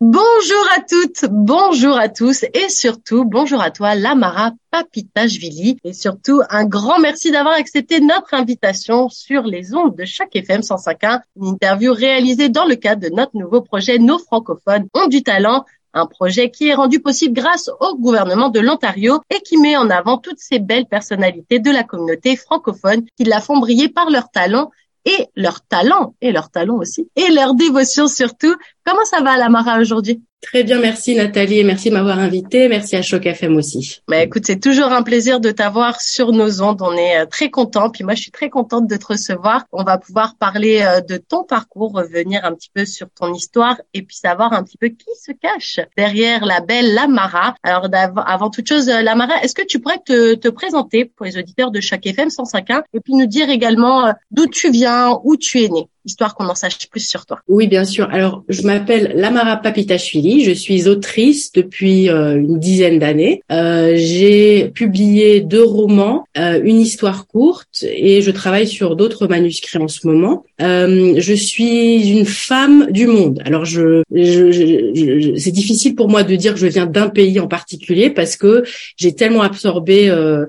Bonjour à toutes, bonjour à tous et surtout bonjour à toi Lamara Papitashvili et surtout un grand merci d'avoir accepté notre invitation sur les ondes de chaque FM 105.1, une interview réalisée dans le cadre de notre nouveau projet Nos francophones ont du talent. Un projet qui est rendu possible grâce au gouvernement de l'Ontario et qui met en avant toutes ces belles personnalités de la communauté francophone qui la font briller par leur talent et leur talent, et leur talent aussi, et leur dévotion surtout. Comment ça va, Lamara, aujourd'hui? Très bien, merci Nathalie et merci de m'avoir invité. Merci à Choc FM aussi. Mais écoute, c'est toujours un plaisir de t'avoir sur nos ondes. On est euh, très content. Puis moi, je suis très contente de te recevoir. On va pouvoir parler euh, de ton parcours, revenir un petit peu sur ton histoire et puis savoir un petit peu qui se cache derrière la belle Lamara. Alors, avant toute chose, euh, Lamara, est-ce que tu pourrais te, te présenter pour les auditeurs de Choc FM 105.1 et puis nous dire également d'où tu viens, où tu es né? Histoire qu'on en sache plus sur toi. Oui, bien sûr. Alors, je m'appelle Lamara Papitashvili. Je suis autrice depuis euh, une dizaine d'années. Euh, j'ai publié deux romans, euh, une histoire courte, et je travaille sur d'autres manuscrits en ce moment. je suis une femme du monde. Alors, je, je, c'est difficile pour moi de dire que je viens d'un pays en particulier parce que j'ai tellement absorbé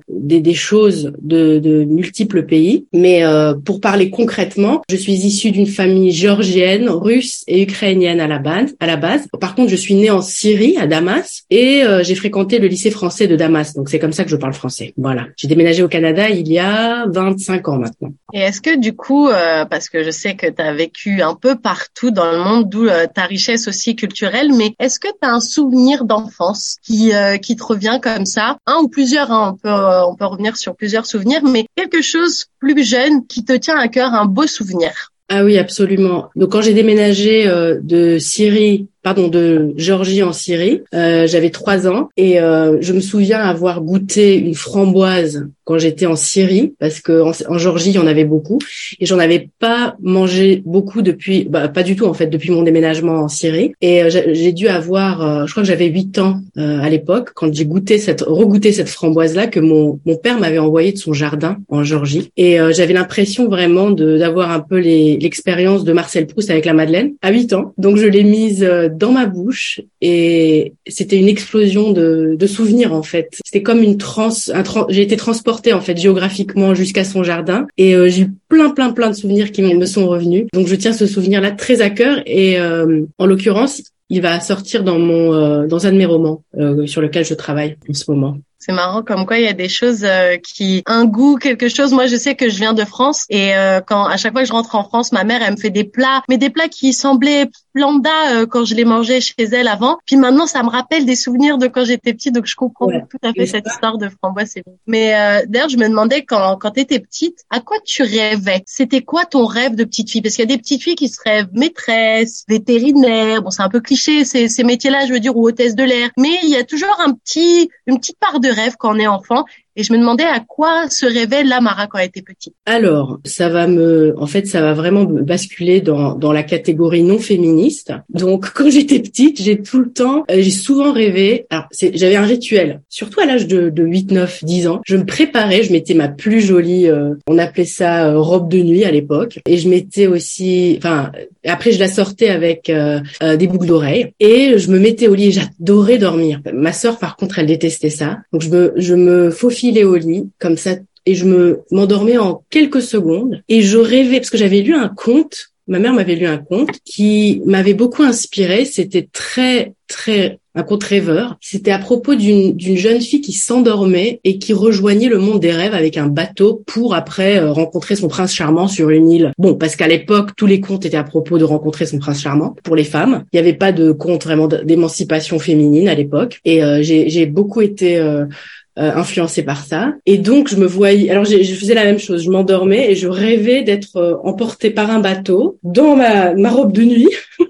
des, des, choses de, de multiples pays. Mais pour parler concrètement, je suis issue d'une famille géorgienne, russe et ukrainienne à la base. À la base. Par contre, je suis née en Syrie, à Damas, et euh, j'ai fréquenté le lycée français de Damas. Donc c'est comme ça que je parle français. Voilà. J'ai déménagé au Canada il y a 25 ans maintenant. Et est-ce que du coup, euh, parce que je sais que tu as vécu un peu partout dans le monde, d'où euh, ta richesse aussi culturelle, mais est-ce que tu as un souvenir d'enfance qui qui te revient comme ça, un ou plusieurs, hein, on peut on peut revenir sur plusieurs souvenirs, mais quelque chose plus jeune qui te tient à cœur, un beau souvenir. Ah oui, absolument. Donc quand j'ai déménagé euh, de Syrie pardon, de Géorgie en Syrie. Euh, j'avais trois ans et euh, je me souviens avoir goûté une framboise quand j'étais en Syrie parce que en, Géorgie il y en avait beaucoup et j'en avais pas mangé beaucoup depuis, bah, pas du tout en fait depuis mon déménagement en Syrie. Et euh, j'ai dû avoir, je crois que j'avais huit ans à l'époque quand j'ai goûté cette, regoûté cette framboise là que mon mon père m'avait envoyé de son jardin en Géorgie et j'avais l'impression vraiment de d'avoir un peu l'expérience de Marcel Proust avec la Madeleine à huit ans. Donc je l'ai mise dans ma bouche et c'était une explosion de, de souvenirs en fait. C'était comme une trans, un j'ai été transportée en fait géographiquement jusqu'à son jardin et euh, j'ai eu plein plein plein de souvenirs qui me sont revenus. Donc je tiens ce souvenir là très à cœur et euh, en l'occurrence il va sortir dans mon euh, dans un de mes romans sur lequel je travaille en ce moment. C'est marrant comme quoi il y a des choses euh, qui un goût quelque chose. Moi je sais que je viens de France et euh, quand à chaque fois que je rentre en France, ma mère elle me fait des plats, mais des plats qui semblaient lambda euh, quand je les mangeais chez elle avant. Puis maintenant ça me rappelle des souvenirs de quand j'étais petite, donc je comprends tout à fait cette histoire de framboise. Mais d'ailleurs je me demandais quand quand t'étais petite, à quoi tu rêvais? C'était quoi ton rêve de petite fille? Parce qu'il y a des petites filles qui se rêvent maîtresse, vétérinaire. Bon c'est un peu cliché ces ces métiers-là, je veux dire, ou hôtesse de l'air. Mais il y a toujours un petit une petite part de rêve quand on est enfant. Et je me demandais à quoi se révèle Lamara quand elle était petite. Alors, ça va me, en fait, ça va vraiment me basculer dans, dans la catégorie non féministe. Donc, quand j'étais petite, j'ai tout le temps, euh, j'ai souvent rêvé. Alors, j'avais un rituel, surtout à l'âge de, de 8, 9, 10 ans. Je me préparais, je mettais ma plus jolie, euh, on appelait ça euh, robe de nuit à l'époque. Et je mettais aussi, enfin, après je la sortais avec des boucles d'oreilles. Et je me mettais au lit j'adorais dormir. Ma sœur, par contre, elle détestait ça. Donc, je me, je me faufilais au lit, comme ça, et je me m'endormais en quelques secondes. Et je rêvais, parce que j'avais lu un conte, ma mère m'avait lu un conte qui m'avait beaucoup inspiré. C'était très, très un conte rêveur. C'était à propos d'une jeune fille qui s'endormait et qui rejoignait le monde des rêves avec un bateau pour après euh, rencontrer son prince charmant sur une île. Bon, parce qu'à l'époque, tous les contes étaient à propos de rencontrer son prince charmant pour les femmes. Il n'y avait pas de conte vraiment d'émancipation féminine à l'époque. Et euh, j'ai beaucoup été euh, euh, influencée par ça. Et donc je me voyais, alors je faisais la même chose, je m'endormais et je rêvais d'être euh, emportée par un bateau dans ma, ma robe de nuit.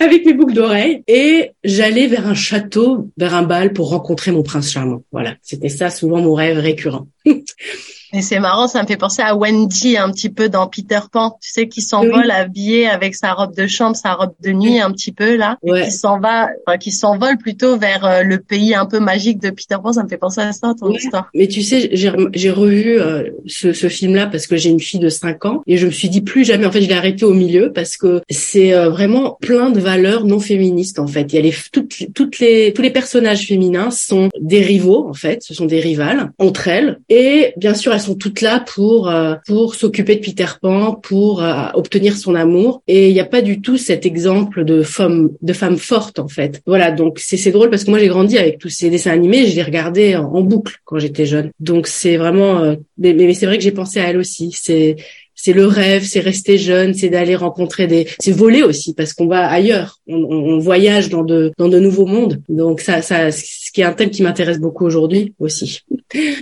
avec mes boucles d'oreilles et j'allais vers un château, vers un bal pour rencontrer mon prince charmant. Voilà, c'était ça souvent mon rêve récurrent. Et c'est marrant, ça me fait penser à Wendy un petit peu dans Peter Pan. Tu sais, qui s'envole habillé avec sa robe de chambre, sa robe de nuit un petit peu là, et qui s'en va, enfin, qui s'envole plutôt vers euh, le pays un peu magique de Peter Pan. Ça me fait penser à ça, ton histoire. Mais tu sais, j'ai revu euh, ce, ce film-là parce que j'ai une fille de 5 ans et je me suis dit plus jamais. En fait, je l'ai arrêté au milieu parce que c'est euh, vraiment plein de valeurs non féministes en fait. Il y a les toutes toutes les tous les personnages féminins sont des rivaux en fait, ce sont des rivales entre elles et bien sûr elles sont toutes là pour euh, pour s'occuper de Peter Pan, pour euh, obtenir son amour et il n'y a pas du tout cet exemple de femme de femme forte en fait. Voilà, donc c'est c'est drôle parce que moi j'ai grandi avec tous ces dessins animés, je les regardais en, en boucle quand j'étais jeune. Donc c'est vraiment mais, mais c'est vrai que j'ai pensé à elle aussi. C'est c'est le rêve, c'est rester jeune, c'est d'aller rencontrer des, c'est voler aussi parce qu'on va ailleurs, on, on, voyage dans de dans de nouveaux mondes. Donc ça, ça, ce qui est un thème qui m'intéresse beaucoup aujourd'hui aussi.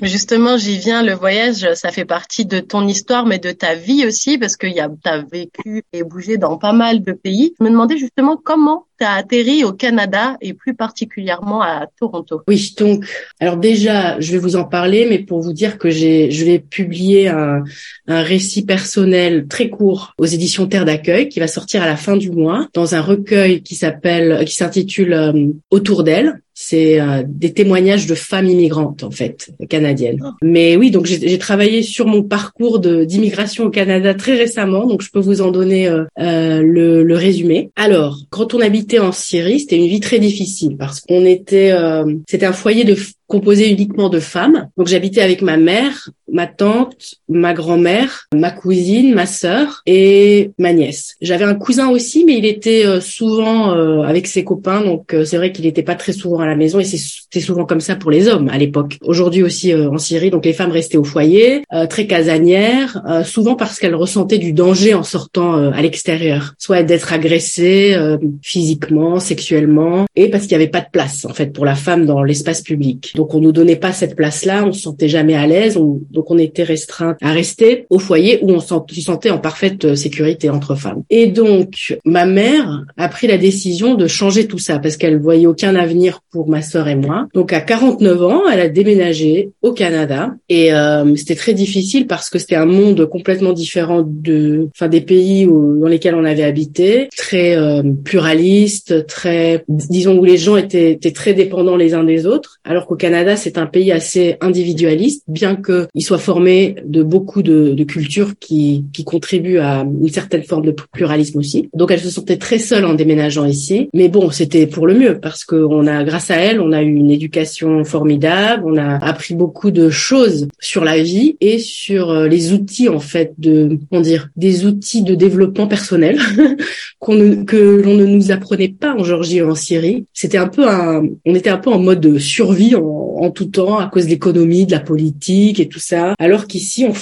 Justement, j'y viens. Le voyage, ça fait partie de ton histoire, mais de ta vie aussi, parce que y a, t'as vécu et bougé dans pas mal de pays. Je me demandais justement comment tu as atterri au Canada et plus particulièrement à Toronto. Oui, donc alors déjà, je vais vous en parler, mais pour vous dire que j'ai, je vais publier un, un récit personnel très court aux éditions Terre d'accueil qui va sortir à la fin du mois dans un recueil qui s'appelle, qui s'intitule euh, Autour d'elle c'est euh, des témoignages de femmes immigrantes en fait canadiennes. Ah. Mais oui, donc j'ai travaillé sur mon parcours d'immigration au Canada très récemment, donc je peux vous en donner euh, euh, le, le, résumé. Alors, quand on habitait en Syrie, c'était une vie très difficile parce qu'on était, c'était un foyer de composé uniquement de femmes. Donc j'habitais avec ma mère, ma tante, ma grand-mère, ma cousine, ma sœur et ma nièce. J'avais un cousin aussi, mais il était euh, souvent euh, avec ses copains, donc euh, c'est vrai qu'il n'était pas très souvent à la maison et c'est souvent comme ça pour les hommes à l'époque. Aujourd'hui aussi en Syrie, donc les femmes restaient au foyer, très casanières, souvent parce qu'elles ressentaient du danger en sortant à l'extérieur, soit d'être agressées physiquement, sexuellement, et parce qu'il n'y avait pas de place en fait pour la femme dans l'espace public. Donc on nous donnait pas cette place-là, on se sentait jamais à l'aise, donc on était restreint à rester au foyer où on se sentait en parfaite euh, sécurité entre femmes. Et donc ma mère a pris la décision de changer tout ça parce qu'elle voyait aucun avenir pour ma sœur et moi. Donc à 49 ans, elle a déménagé au Canada et euh, c'était très difficile parce que c'était un monde complètement différent de, enfin des pays où, dans lesquels on avait habité, très euh, pluraliste, très, disons où les gens étaient, étaient très dépendants les uns des autres, alors qu'au c'est un pays assez individualiste, bien qu'il soit formé de beaucoup de, de, cultures qui, qui contribuent à une certaine forme de pluralisme aussi. Donc elle se sentait très seule en déménageant ici. Mais bon, c'était pour le mieux parce que on a, grâce à elle, on a eu une éducation formidable, on a appris beaucoup de choses sur la vie et sur euh, les outils en fait de, comment dire, des outils de développement personnel qu'on que l'on ne nous apprenait pas en Géorgie ou en Syrie. C'était un peu un, on était un peu en mode de survie en tout temps à cause de l'économie, de la politique et tout ça. Alors qu'ici, on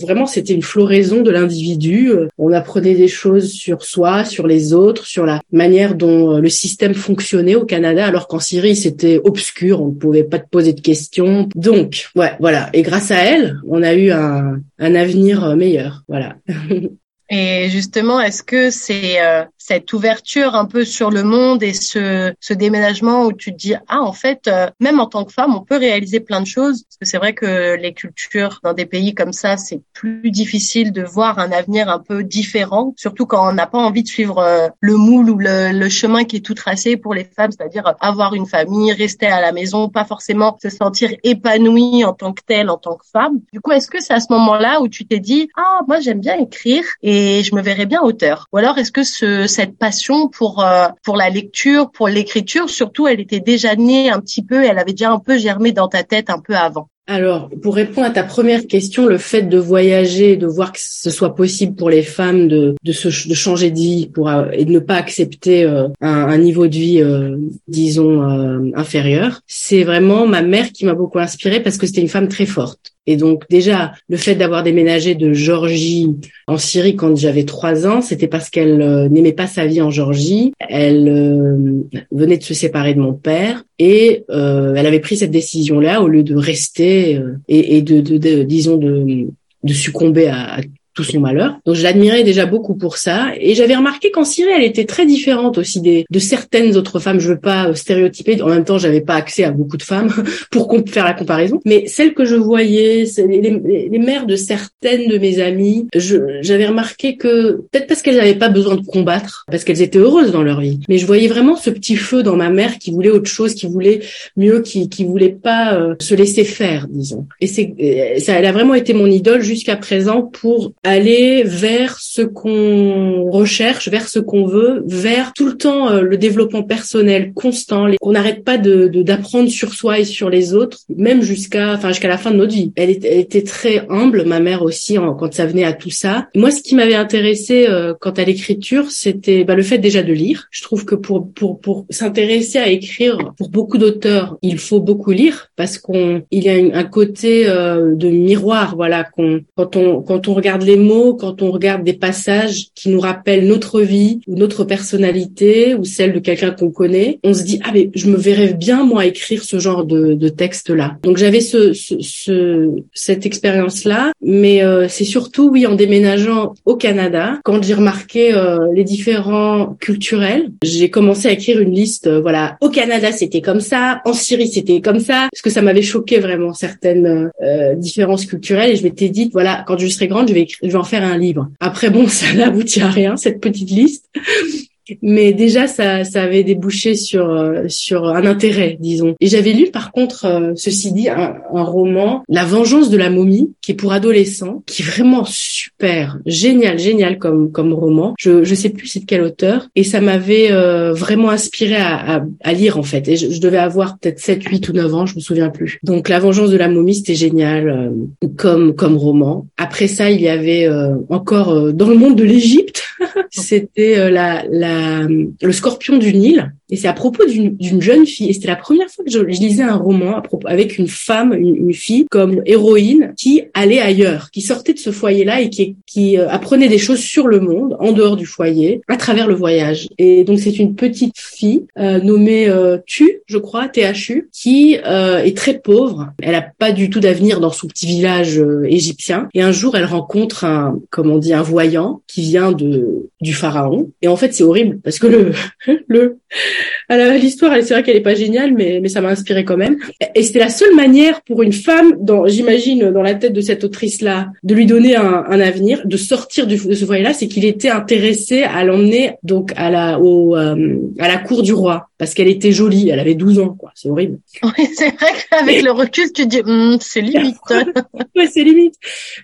vraiment, c'était une floraison de l'individu. Euh, on apprenait des choses sur soi, sur les autres, sur la manière dont euh, le système fonctionnait au Canada, alors qu'en Syrie, c'était obscur. On ne pouvait pas te poser de questions. Donc, ouais, voilà. Et grâce à elle, on a eu un, un avenir euh, meilleur. Voilà. Et justement, est-ce que c'est euh, cette ouverture un peu sur le monde et ce, ce déménagement où tu te dis ah en fait euh, même en tant que femme on peut réaliser plein de choses. Parce que c'est vrai que les cultures dans des pays comme ça c'est plus difficile de voir un avenir un peu différent surtout quand on n'a pas envie de suivre euh, le moule ou le, le, chemin qui est tout tracé pour les femmes c'est-à-dire avoir une famille rester à la maison pas forcément se sentir épanouie en tant que telle en tant que femme. Du coup est-ce que c'est à ce moment-là où tu t'es dit ah moi j'aime bien écrire et je me verrais bien auteur. Ou alors est-ce que ce, cette passion pour euh, pour la lecture, pour l'écriture, surtout, elle était déjà née un petit peu, elle avait déjà un peu germé dans ta tête un peu avant? Alors, pour répondre à ta première question, le fait de voyager, de voir que ce soit possible pour les femmes de, de, se, de changer de vie pour, euh, et de ne pas accepter euh, un, niveau de vie, euh, disons, inférieur, c'est vraiment ma mère qui m'a beaucoup inspirée parce que c'était une femme très forte. Et donc déjà, le fait d'avoir déménagé de Georgie en Syrie quand j'avais trois ans, c'était parce qu'elle n'aimait pas sa vie en Georgie. Elle venait de se séparer de mon père et elle avait pris cette décision-là au lieu de rester euh, et, de, disons de, de succomber à, tout son malheur. Donc je l'admirais déjà beaucoup pour ça. Et j'avais remarqué qu'en Syrie, elle était très différente aussi des, de certaines autres femmes. Je veux pas stéréotyper. En même temps, j'avais pas accès à beaucoup de femmes pour faire la comparaison. Mais celles que je voyais, les, les mères de certaines de mes amies, j'avais remarqué que peut-être parce qu'elles n'avaient pas besoin de combattre, parce qu'elles étaient heureuses dans leur vie. Mais je voyais vraiment ce petit feu dans ma mère qui voulait autre chose, qui voulait mieux, qui, qui voulait pas euh, se laisser faire, disons. Et c'est, ça, elle a vraiment été mon idole jusqu'à présent pour aller vers ce qu'on recherche, vers ce qu'on veut, vers tout le temps euh, le développement personnel constant, qu'on n'arrête pas de, d'apprendre sur soi et sur les autres, même jusqu'à, enfin jusqu'à la fin de notre vie. Elle était, était très humble, ma mère aussi, quand ça venait à tout ça. Moi, ce qui m'avait intéressé euh, quant à l'écriture, c'était bah, le fait déjà de lire. Je trouve que pour pour pour s'intéresser à écrire, pour beaucoup d'auteurs, il faut beaucoup lire parce qu'on il y a un côté euh, de miroir, voilà, qu'on quand on quand on regarde les mots, quand on regarde des passages qui nous rappellent notre vie ou notre personnalité ou celle de quelqu'un qu'on connaît, on se dit ah mais je me verrais bien moi écrire ce genre de, de texte là. Donc j'avais ce, ce, cette expérience là, mais euh, c'est surtout oui en déménageant au Canada quand j'ai remarqué euh, les différents culturels, j'ai commencé à écrire une liste. Euh, voilà, au Canada c'était comme ça, en Syrie c'était comme ça, parce que ça m'avait choqué vraiment certaines différences culturelles et je m'étais dit voilà quand je serai grande je vais je vais en faire un livre. Après bon ça n'aboutit à rien cette petite liste. Mais déjà, ça, ça avait débouché sur euh, sur un intérêt, disons. Et j'avais lu, par contre, euh, ceci dit, un, un, roman, La Vengeance de la momie, qui est pour adolescents, qui est vraiment super, génial, génial comme comme roman. Je je sais plus c'est de quel auteur, et ça m'avait euh, vraiment inspiré à, à, à, lire en fait. Et je, je devais avoir peut-être 7, 8 ou 9 ans, je me souviens plus. Donc La Vengeance de la momie, c'était génial comme comme roman. Après ça, il y avait encore dans le monde de l'Égypte, c'était la la le Scorpion du Nil. Et c'est à propos d'une jeune fille. Et c'était la première fois que je, lisais un roman à propos, avec une femme, une, fille comme héroïne qui allait ailleurs, qui sortait de ce foyer-là et qui, qui euh, apprenait des choses sur le monde, en dehors du foyer, à travers le voyage. Et donc c'est une petite fille euh, nommée euh, Tu, je crois, THU, qui euh, est très pauvre. Elle a pas du tout d'avenir dans son petit village égyptien. Et un jour, elle rencontre un, comment on dit, un voyant qui vient de du pharaon. Et en fait, c'est horrible parce que le le l'histoire, c'est vrai qu'elle est pas géniale, mais mais ça m'a inspiré quand même. Et c'était la seule manière pour une femme, dans j'imagine dans la tête de cette autrice là, de lui donner un, un avenir, de sortir du, de ce foyer là, c'est qu'il était intéressé à l'emmener donc à la au euh, à la cour du roi parce qu'elle était jolie, elle avait 12 ans quoi, c'est horrible. Oui, c'est vrai qu'avec le recul tu dis hum, c'est limite. ouais, c'est limite.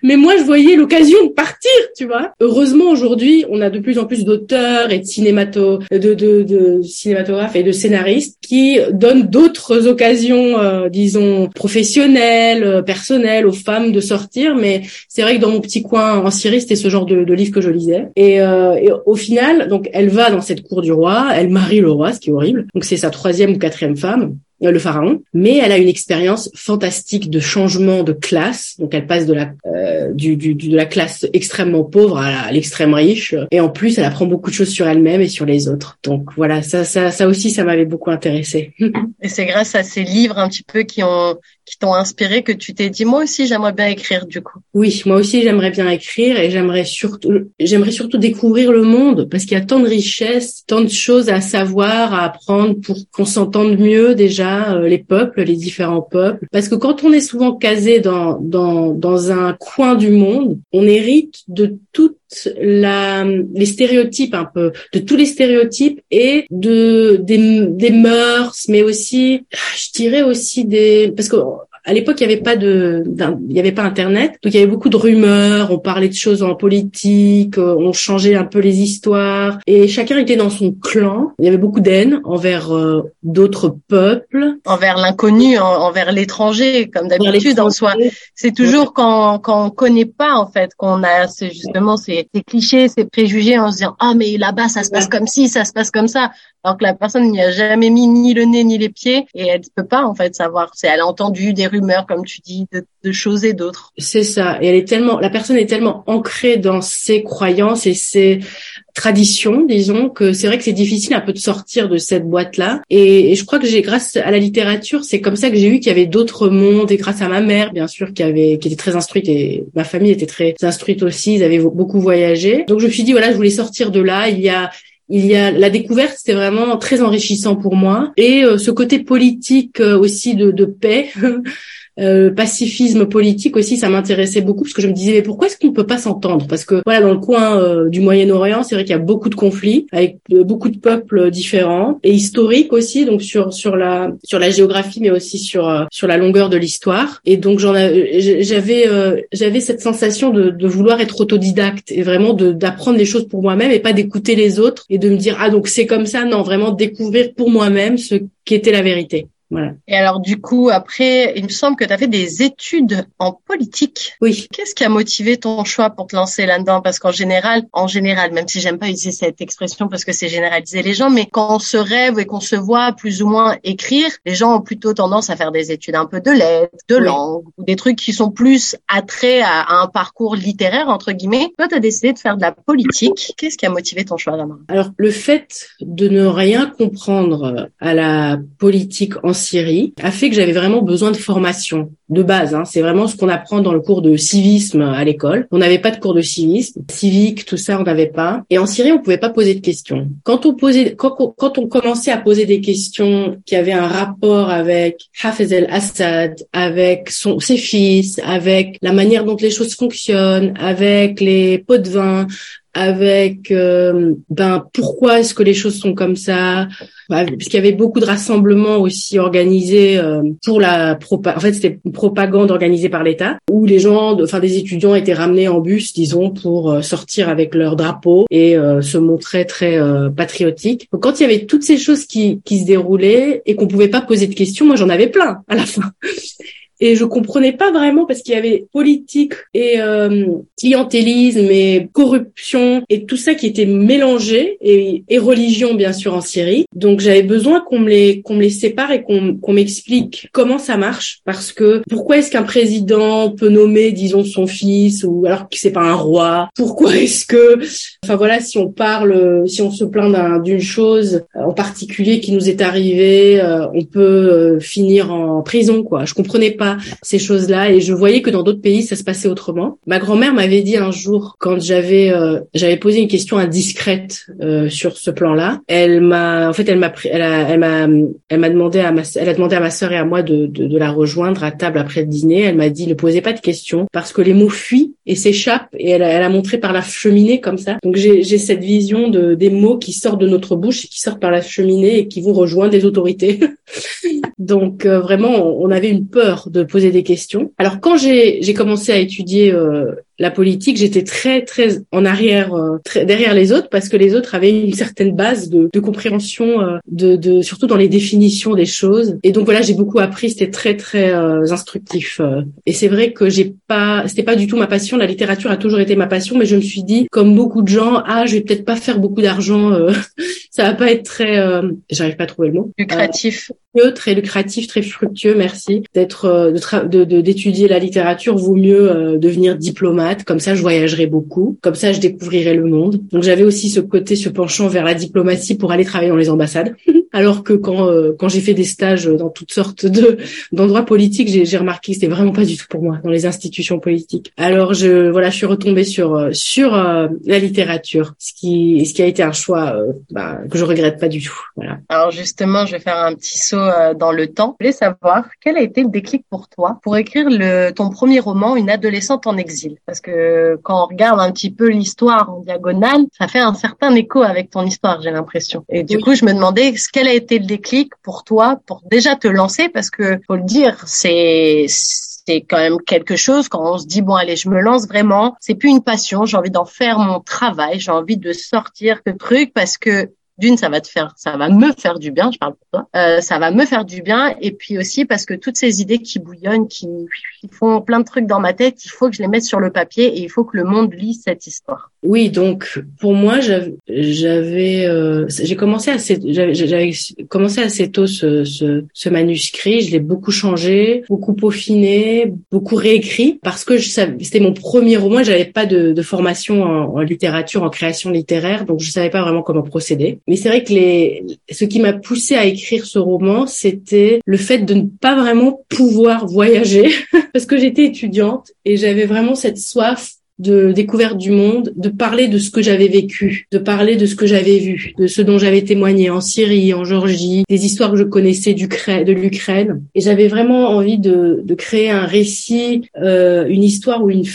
Mais moi je voyais l'occasion de partir, tu vois. Heureusement aujourd'hui, on a de plus en plus d'auteurs et de de cinématographes et de scénaristes qui donnent d'autres occasions, euh, disons, professionnelles, euh, personnelles aux femmes de sortir. Mais c'est vrai que dans mon petit coin en Syrie, c'était ce genre de, de livre que je lisais. Et, euh, et, au final, donc, elle va dans cette cour du roi, elle marie le roi, ce qui est horrible. Donc, c'est sa troisième ou quatrième femme. Euh, le pharaon, mais elle a une expérience fantastique de changement de classe. Donc elle passe de la euh, du, du, de la classe extrêmement pauvre à l'extrême riche, et en plus elle apprend beaucoup de choses sur elle-même et sur les autres. Donc voilà, ça ça ça aussi ça m'avait beaucoup intéressé. et c'est grâce à ces livres un petit peu qui ont qui t'ont inspiré que tu t'es dit moi aussi j'aimerais bien écrire du coup. Oui, moi aussi j'aimerais bien écrire et j'aimerais surtout j'aimerais surtout découvrir le monde parce qu'il y a tant de richesses, tant de choses à savoir, à apprendre pour qu'on s'entende mieux déjà euh, les peuples, les différents peuples parce que quand on est souvent casé dans dans dans un coin du monde, on hérite de toute les stéréotypes un peu, de tous les stéréotypes et de des, des mœurs, mais aussi, je dirais aussi des, parce que à l'époque, il n'y avait pas de, il y avait pas Internet, donc il y avait beaucoup de rumeurs. On parlait de choses en politique, euh, on changeait un peu les histoires, et chacun était dans son clan. Il y avait beaucoup d'haine envers euh, d'autres peuples, envers l'inconnu, envers l'étranger, comme d'habitude en soi. C'est toujours quand quand on connaît pas en fait qu'on a c'est justement ces, ces clichés, ces préjugés en se disant ah mais là-bas ça se passe comme ci, ça se passe comme ça alors que la personne n'y a jamais mis ni le nez ni les pieds et elle ne peut pas en fait savoir. C'est elle a entendu des rumeurs comme tu dis de, choses et d'autres. C'est ça. Et elle est tellement, la personne est tellement ancrée dans ses croyances et ses tradition, disons, que c'est vrai que c'est difficile un peu de sortir de cette boîte-là. Et, je crois que j'ai, grâce à la littérature, c'est comme ça que j'ai vu qu'il y avait d'autres mondes, et grâce à ma mère, bien sûr, qui avait, qui était très instruite, et ma famille était très instruite aussi, ils avaient beaucoup voyagé. Donc je me suis dit, voilà, je voulais sortir de là. Il y a il y a la découverte, c'était vraiment très enrichissant pour moi, et euh, ce côté politique euh, aussi de, de paix euh, pacifisme politique aussi, ça m'intéressait beaucoup parce que je me disais mais pourquoi est-ce qu'on ne peut pas s'entendre? Parce que voilà, dans le coin euh, du Moyen-Orient, c'est vrai qu'il y a beaucoup de conflits avec euh, beaucoup de peuples différents et historiques aussi, donc sur sur la sur la géographie, mais aussi sur sur la longueur de l'histoire. Et donc j'en j'avais j'avais cette sensation de, de vouloir être autodidacte et vraiment d'apprendre les choses pour moi-même et pas d'écouter les autres et de me dire ah donc c'est comme ça. Non, vraiment découvrir pour moi-même ce qui était la vérité. Et alors du coup, après, il me semble que tu as fait des études en politique. Oui. Qu'est-ce qui a motivé ton choix pour te lancer là-dedans? Parce qu'en général, en général, même si j'aime pas utiliser cette expression parce que c'est généraliser les gens, mais quand on se rêve et qu'on se voit plus ou moins écrire, les gens ont plutôt tendance à faire des études un peu de lettres, de langue, ou des trucs qui sont plus attraits à, un parcours littéraire, entre guillemets. Toi, tu as décidé de faire de la politique. Qu'est-ce qui a motivé ton choix là-bas Alors, le fait de ne rien comprendre à la politique en Syrie a fait que j'avais vraiment besoin de formation de base. Hein. C'est vraiment ce qu'on apprend dans le cours de civisme à l'école. On n'avait pas de cours de civisme, civique, tout ça, on n'avait pas. Et en Syrie, on pouvait pas poser de questions. Quand on posait, quand, quand on commençait à poser des questions qui avaient un rapport avec Hafez el-Assad, avec son, ses fils, avec la manière dont les choses fonctionnent, avec les pots de vin, avec euh, ben pourquoi est-ce que les choses sont comme ça? Bah, parce qu'il y avait beaucoup de rassemblements aussi organisés euh, pour la. En fait, c'était propagande organisée par l'État où les gens, enfin des étudiants étaient ramenés en bus, disons, pour euh, sortir avec leur drapeau et se montrer très patriotiques. Donc, quand il y avait toutes ces choses qui, qui se déroulaient et qu'on pouvait pas poser de questions, moi j'en avais plein à la fin et je comprenais pas vraiment parce qu'il y avait politique et euh, clientélisme et corruption et tout ça qui était mélangé et, et religion bien sûr en Syrie. Donc j'avais besoin qu'on me les qu'on me les sépare et qu'on qu'on m'explique comment ça marche parce que pourquoi est-ce qu'un président peut nommer disons son fils ou alors que c'est pas un roi? Pourquoi est-ce que enfin voilà si on parle si on se plaint d'une chose en particulier qui nous est arrivée, euh, on peut euh, finir en prison quoi. Je comprenais pas ces choses-là et je voyais que dans d'autres pays ça se passait autrement. Ma grand-mère m'avait dit un jour quand j'avais euh, j'avais posé une question indiscrète euh, sur ce plan-là, elle m'a en fait elle m'a elle elle m'a elle m'a demandé à ma elle a demandé à ma sœur et à moi de, de, de la rejoindre à table après le dîner. Elle m'a dit ne posez pas de questions parce que les mots fuient et s'échappent et elle a, elle a montré par la cheminée comme ça. Donc j'ai j'ai cette vision de des mots qui sortent de notre bouche et qui sortent par la cheminée et qui vont rejoindre les autorités. Donc euh, vraiment on avait une peur de poser des questions. Alors quand j'ai commencé à étudier euh, la politique, j'étais très très en arrière, euh, très derrière les autres parce que les autres avaient une certaine base de, de compréhension, euh, de, de, surtout dans les définitions des choses. Et donc voilà, j'ai beaucoup appris, c'était très très instructif. et c'est vrai que j'ai pas, c'était pas du tout ma passion. La littérature a toujours été ma passion, mais je me suis dit, comme beaucoup de gens, ah, je vais peut-être pas faire beaucoup d'argent, ça va pas être très, j'arrive pas à trouver le mot. Lucratif très lucratif, très fructueux, merci. D'être, euh, de d'étudier la littérature vaut mieux euh, devenir diplomate. Comme ça, je voyagerai beaucoup. Comme ça, je découvrirai le monde. Donc, j'avais aussi ce côté, ce penchant vers la diplomatie pour aller travailler dans les ambassades. Alors que quand euh, quand j'ai fait des stages dans toutes sortes de d'endroits politiques, j'ai remarqué que c'était vraiment pas du tout pour moi dans les institutions politiques. Alors je voilà, je suis retombée sur sur la littérature, ce qui ce qui a été un choix bah, que je regrette pas du tout. Voilà. Alors justement, je vais faire un petit saut euh, dans le temps. Je voulais savoir quel a été le déclic pour toi pour écrire le, ton premier roman, Une adolescente en exil? Parce que quand on regarde un petit peu l'histoire en diagonale, ça fait un certain écho avec ton histoire, j'ai l'impression. Et du coup, je me demandais quel a été le déclic pour toi pour déjà te lancer parce que faut le dire, c'est c'est quand même quelque chose quand on se dit bon allez je me lance vraiment c'est plus une passion j'ai envie d'en faire mon travail j'ai envie de sortir ce truc parce que d'une, ça va te faire, ça va me faire du bien, je parle pour toi, euh, ça va me faire du bien, et puis aussi parce que toutes ces idées qui bouillonnent, qui, font plein de trucs dans ma tête, il faut que je les mette sur le papier et il faut que le monde lise cette histoire. Oui, donc pour moi, j'avais, euh, j'ai commencé assez, j'avais commencé assez tôt ce, ce, ce manuscrit. Je l'ai beaucoup changé, beaucoup peaufiné, beaucoup réécrit parce que c'était mon premier roman. J'avais pas de, de formation en, en, littérature, en création littéraire, donc je savais pas vraiment comment procéder. Mais c'est vrai que les, ce qui m'a poussé à écrire ce roman, c'était le fait de ne pas vraiment pouvoir voyager parce que j'étais étudiante et j'avais vraiment cette soif de découverte du monde, de parler de ce que j'avais vécu, de parler de ce que j'avais vu, de ce dont j'avais témoigné en Syrie, en Géorgie, des histoires que je connaissais de l'Ukraine. Et j'avais vraiment envie de, de créer un récit, euh, une histoire où une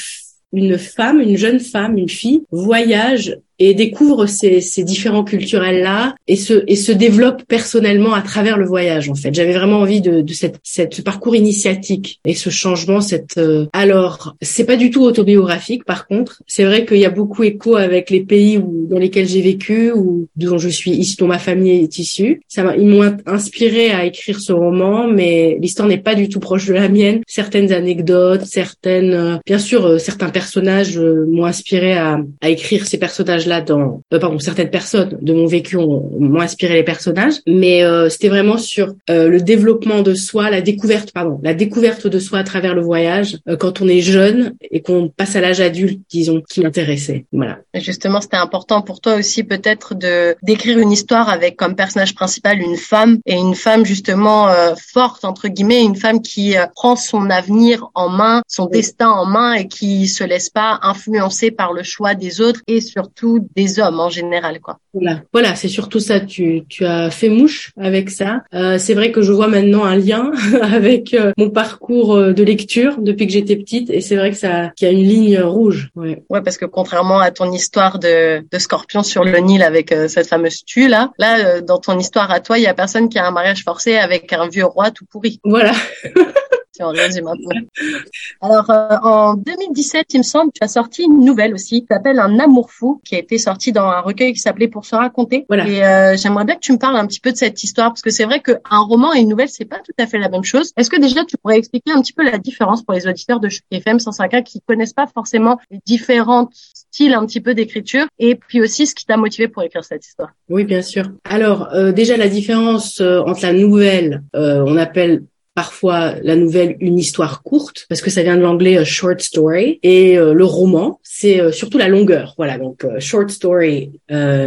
une femme, une jeune femme, une fille voyage et découvre ces, ces différents culturels là et se et se développe personnellement à travers le voyage en fait. J'avais vraiment envie de, de cette, cette ce parcours initiatique et ce changement cette euh, alors c'est pas du tout autobiographique par contre. C'est vrai qu'il y a beaucoup écho avec les pays où dans lesquels j'ai vécu ou dont je suis ici dont ma famille est issue. Ça m'a ils m'ont inspiré à écrire ce roman mais l'histoire n'est pas du tout proche de la mienne. Certaines anecdotes certaines euh, bien sûr euh, certains personnages m'ont inspiré à, à écrire ces personnages là dans euh, pardon certaines personnes de mon vécu m'ont inspiré les personnages mais euh, c'était vraiment sur euh, le développement de soi la découverte pardon la découverte de soi à travers le voyage euh, quand on est jeune et qu'on passe à l'âge adulte disons qui m'intéressait voilà. Justement c'était important pour toi aussi peut-être de d'écrire une histoire avec comme personnage principal une femme et une femme justement forte entre guillemets une femme qui prend son avenir en main son destin en main et qui se laisse pas influencer par le choix des autres et surtout des hommes en général, quoi. Voilà, voilà, c'est surtout ça. Tu, tu as fait mouche avec ça. Euh, c'est vrai que je vois maintenant un lien avec euh, mon parcours euh, de lecture depuis que j'étais petite, et c'est vrai que ça, qu'il y a une ligne rouge. Ouais. ouais, parce que contrairement à ton histoire de, de scorpion sur le Nil avec cette fameuse tue là, là, dans ton histoire à toi, il y a personne qui a un mariage forcé avec un vieux roi tout pourri. Voilà. Alors, euh, en 2017, il me semble, tu as sorti une nouvelle aussi, qui s'appelle Un amour fou, qui a été sorti dans un recueil qui s'appelait Pour se raconter. Voilà. Et euh, j'aimerais bien que tu me parles un petit peu de cette histoire, parce que c'est vrai qu'un roman et une nouvelle, c'est pas tout à fait la même chose. Est-ce que déjà, tu pourrais expliquer un petit peu la différence pour les auditeurs de FM 105.1 qui connaissent pas forcément les différents styles un petit peu d'écriture, et puis aussi ce qui t'a motivé pour écrire cette histoire? Oui, bien sûr. Alors, euh, déjà, la différence entre la nouvelle, on appelle parfois la nouvelle une histoire courte parce que ça vient de l'anglais short story et euh, le roman c'est euh, surtout la longueur. Voilà donc euh, short story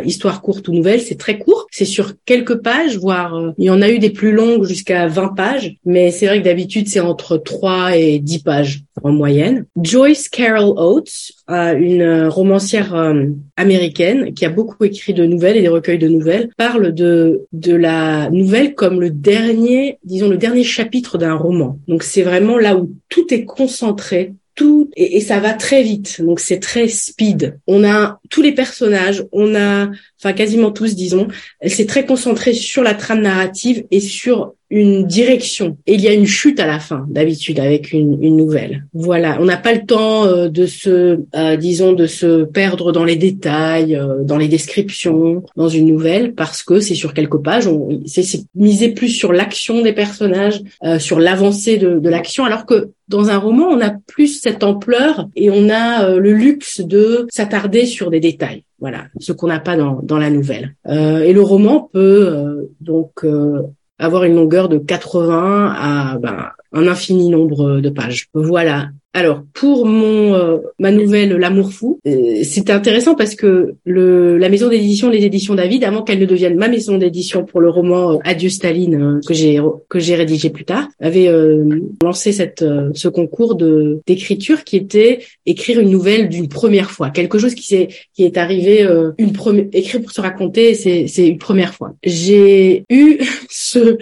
histoire courte ou nouvelle c'est très court. C'est sur quelques pages voire il y en a eu des plus longues jusqu'à 20 pages mais c'est vrai que d'habitude c'est entre 3 et 10 pages en moyenne Joyce Carol Oates une romancière américaine qui a beaucoup écrit de nouvelles et des recueils de nouvelles parle de de la nouvelle comme le dernier disons le dernier chapitre d'un roman. Donc c'est vraiment là où tout est concentré, et, ça va très vite. Donc c'est très speed. On a tous les personnages, on a enfin quasiment tous disons, c'est très concentré sur la trame narrative et sur une direction. Et il y a une chute à la fin, d'habitude, avec une, une, nouvelle. Voilà, on n'a pas le temps euh, de se, euh, disons, de se perdre dans les détails, euh, dans les descriptions, dans une nouvelle, parce que c'est sur quelques pages. C'est misé plus sur l'action des personnages, sur l'avancée de, de l'action, alors que dans un roman, on a plus cette ampleur et on a le luxe de s'attarder sur des détails. Voilà, ce qu'on n'a pas dans, dans la nouvelle. et le roman peut donc avoir une longueur de 80 à ben, un infini nombre de pages. Voilà. Alors pour mon euh, ma nouvelle L'amour fou, euh, c'était intéressant parce que le la maison d'édition les éditions David avant qu'elle ne devienne ma maison d'édition pour le roman euh, Adieu Staline que j'ai que j'ai rédigé plus tard, avait lancé cette ce concours de d'écriture qui était écrire une nouvelle d'une première fois, quelque chose qui s'est qui est arrivé une première écrire pour se raconter, c'est c'est une première fois. J'ai eu ce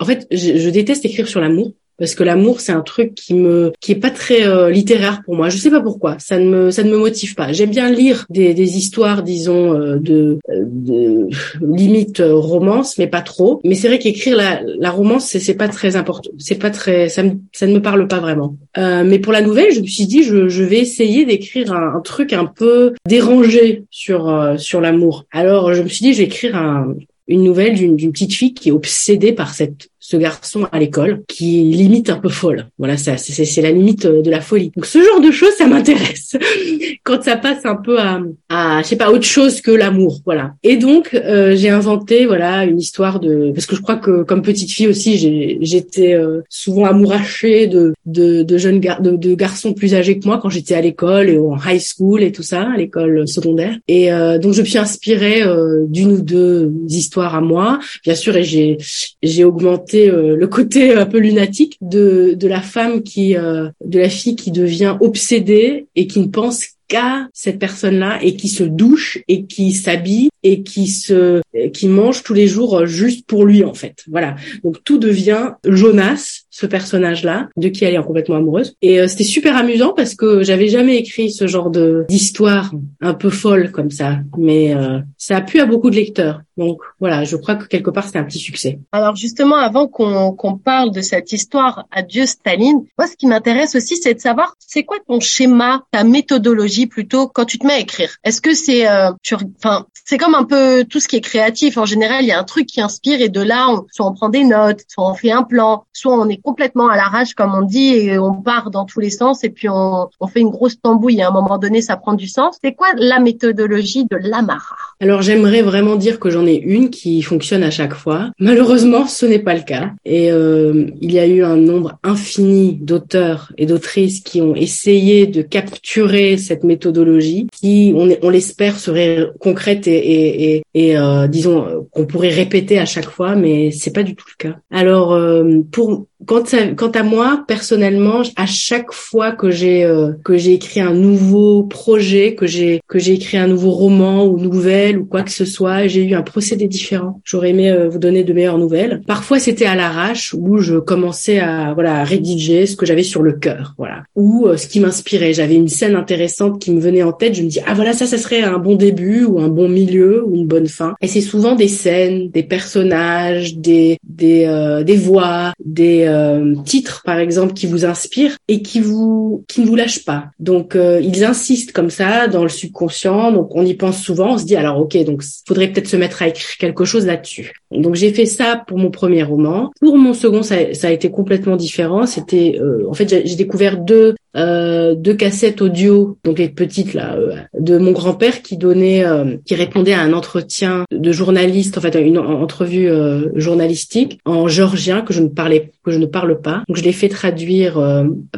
en fait je déteste écrire sur l'amour parce que l'amour c'est un truc qui me qui est pas très euh, littéraire pour moi. Je sais pas pourquoi, ça ne me ça ne me motive pas. J'aime bien lire des, des histoires, disons euh, de, de limite romance, mais pas trop. Mais c'est vrai qu'écrire la, la romance c'est c'est pas très important, c'est pas très ça me ça ne me parle pas vraiment. Euh, mais pour la nouvelle, je me suis dit je, je vais essayer d'écrire un, truc un peu dérangé sur euh, sur l'amour. Alors je me suis dit je vais écrire un, une nouvelle d'une petite fille qui est obsédée par cette ce garçon à l'école qui limite un peu folle. Voilà, ça c'est la limite euh, de la folie. Donc ce genre de choses, ça m'intéresse quand ça passe un peu à, à je sais pas autre chose que l'amour. Voilà. Et donc euh, j'ai inventé voilà une histoire de parce que je crois que comme petite fille aussi j'étais euh, souvent amourachée de de, de jeunes gar de, garçons plus âgés que moi quand j'étais à l'école et en high school et tout ça, à l'école secondaire. Et donc je me suis inspirée d'une ou deux histoires à moi, bien sûr, et j'ai j'ai augmenté euh, le côté un peu lunatique de, de la femme qui, euh, de la fille qui devient obsédée et qui ne pense qu'à cette personne-là et qui se douche et qui s'habille et qui se qui mange tous les jours juste pour lui en fait. Voilà. Donc tout devient Jonas ce personnage-là, de qui elle est complètement amoureuse. Et euh, c'était super amusant parce que j'avais jamais écrit ce genre de d'histoire un peu folle comme ça, mais euh, ça a plu à beaucoup de lecteurs. Donc voilà, je crois que quelque part c'était un petit succès. Alors justement, avant qu'on qu'on parle de cette histoire Adieu Staline, moi ce qui m'intéresse aussi, c'est de savoir c'est quoi ton schéma, ta méthodologie plutôt quand tu te mets à écrire? Est-ce que c'est, euh, enfin, c'est comme un peu tout ce qui est créatif. En général, il y a un truc qui inspire et de là, on, soit on prend des notes, soit on fait un plan, soit on est complètement à l'arrache, comme on dit, et on part dans tous les sens, et puis on, fait une grosse tambouille. À un moment donné, ça prend du sens. C'est quoi la méthodologie de l'Amara? Alors, j'aimerais vraiment dire que j'en ai une qui fonctionne à chaque fois. Malheureusement, ce n'est pas le cas. Et euh, il y a eu un nombre infini d'auteurs et d'autrices qui ont essayé de capturer cette méthodologie, qui, on, on l'espère, serait concrète et euh, disons, qu'on pourrait répéter à chaque fois, mais c'est pas du tout le cas. Alors, euh, pour quant à, quant à moi personnellement à chaque fois que j'ai euh, que j'ai écrit un nouveau projet que j'ai que j'ai écrit un nouveau roman ou nouvelle ou quoi que ce soit j'ai eu un procédé différent. J'aurais aimé euh, vous donner de meilleures nouvelles. Parfois c'était à l'arrache où je commençais à voilà à rédiger ce que j'avais sur le cœur voilà. Ou euh, ce qui m'inspirait. J'avais une scène intéressante qui me venait en tête. Je me dis ah voilà ça ça serait un bon début ou un bon milieu ou une bonne fin. Et c'est souvent des scènes des personnages des des des voix des euh, titres par exemple qui vous inspirent et qui vous qui ne vous lâchent pas. Donc euh, ils insistent comme ça dans le subconscient, donc on y pense souvent, on se dit alors ok donc faudrait peut-être se mettre à écrire quelque chose là-dessus. Donc j'ai fait ça pour mon premier roman. Pour mon second ça, ça a été complètement différent. C'était euh, en fait j'ai découvert deux euh, deux cassettes audio, donc les petites là, euh, de mon grand-père qui donnait, euh, qui répondait à un entretien de journaliste, en fait, une entrevue journalistique en géorgien que je ne parlais, que je ne parle pas. Donc je l'ai fait traduire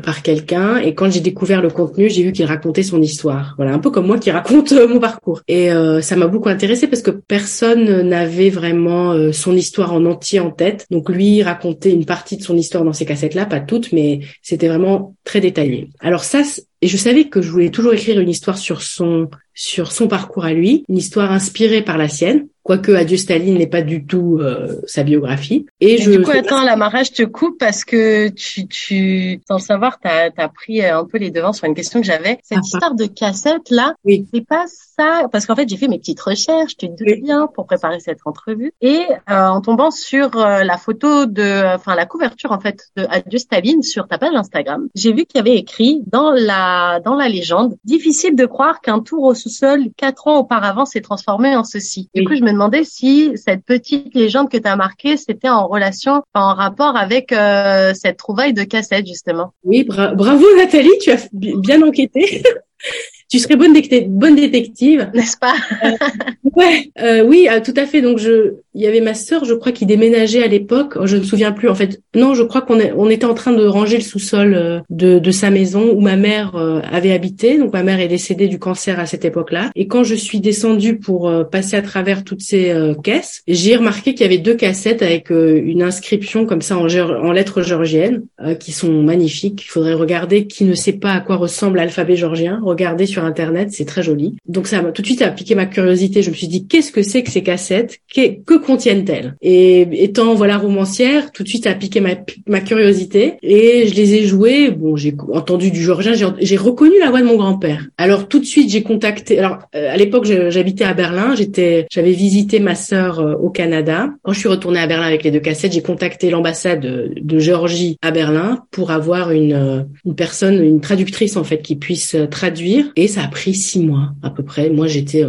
par quelqu'un et quand j'ai découvert le contenu, j'ai vu qu'il racontait son histoire. Voilà, un peu comme moi qui raconte mon parcours. Et ça m'a beaucoup intéressé parce que personne n'avait vraiment son histoire en entier en tête. Donc lui racontait une partie de son histoire dans ces cassettes-là, pas toutes, mais c'était vraiment très détaillé. Alors ça, et je savais que je voulais toujours écrire une histoire sur son sur son parcours à lui, une histoire inspirée par la sienne, quoique Adieu Staline n'est pas du tout euh, sa biographie. Et, je du coup, attends, la je te coupe parce que tu, tu sans le savoir, tu as, pris euh, un peu les devants sur une question que j'avais. Cette ah, histoire de cassette là, oui. c'est pas ça, parce qu'en fait, j'ai fait mes petites recherches, tu te doutes bien, pour préparer cette entrevue, et euh, en tombant sur la photo de, enfin la couverture en fait de Adieu Staline sur ta page Instagram, j'ai vu qu'il y avait écrit dans la dans la légende, difficile de croire qu'un tour au sous-sol quatre ans auparavant s'est transformé en ceci. Du coup, je me demandais si cette petite légende que tu as marquée, c'était en relation, en rapport avec euh, cette trouvaille de cassette, justement. Oui, bravo Nathalie, tu as bien enquêté. tu serais bonne, bonne détective, n'est-ce pas? Ouais, euh, oui, euh, tout à fait. Donc je, il y avait ma sœur, je crois, qui déménageait à l'époque. Je ne me souviens plus. En fait, non, je crois qu'on on était en train de ranger le sous-sol euh, de, de sa maison où ma mère euh, avait habité. Donc ma mère est décédée du cancer à cette époque-là. Et quand je suis descendue pour euh, passer à travers toutes ces caisses, j'ai remarqué qu'il y avait deux cassettes avec une inscription comme ça en, lettres géorgiennes qui sont magnifiques. Il faudrait regarder. Qui ne sait pas à quoi ressemble l'alphabet géorgien, regardez sur internet, c'est très joli. Donc ça m'a tout de suite piqué ma curiosité. Je me suis dit qu'est-ce que c'est que ces cassettes? Contiennent-elles? Et étant voilà romancière, tout de suite ça a piqué ma, ma curiosité et je les ai jouées. Bon, j'ai entendu du georgien, j'ai reconnu la voix de mon grand-père. Alors tout de suite j'ai contacté. Alors euh, à l'époque j'habitais à Berlin, j'étais, j'avais visité ma sœur euh, au Canada. Quand je suis retournée à Berlin avec les deux cassettes, j'ai contacté l'ambassade de, de, Géorgie à Berlin pour avoir une, euh, une personne, une traductrice en fait qui puisse traduire. Et ça a pris six mois à peu près. Moi j'étais,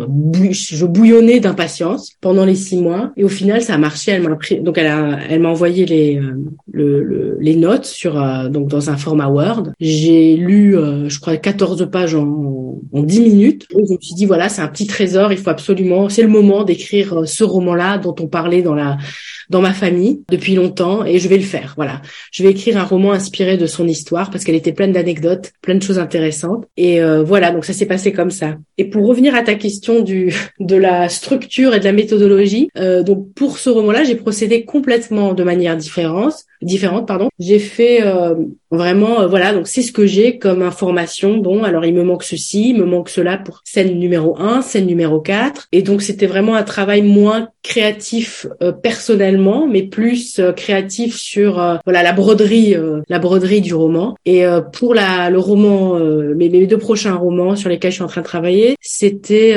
je bouillonnais d'impatience pendant les six mois. Au final ça a marché. Elle m'a donc elle a, elle m'a envoyé les, le, les notes sur, donc dans un format Word. J'ai lu, je crois, 14 pages en, en 10 minutes. Et je me suis dit voilà, c'est un petit trésor. Il faut absolument, c'est le moment d'écrire ce roman-là dont on parlait dans la dans ma famille depuis longtemps et je vais le faire. Voilà, je vais écrire un roman inspiré de son histoire parce qu'elle était pleine d'anecdotes, plein de choses intéressantes. Et euh, voilà, donc ça s'est passé comme ça. Et pour revenir à ta question du de la structure et de la méthodologie, euh, donc pour ce roman-là, j'ai procédé complètement de manière différente. Différente, pardon. J'ai fait euh, vraiment, euh, voilà, donc c'est ce que j'ai comme information. Bon, alors il me manque ceci, il me manque cela pour scène numéro 1, scène numéro 4. Et donc c'était vraiment un travail moins créatif euh, personnellement, mais plus euh, créatif sur voilà la broderie, la broderie du roman. Et pour la le roman, mes, mes deux prochains romans sur lesquels je suis en train de travailler, c'était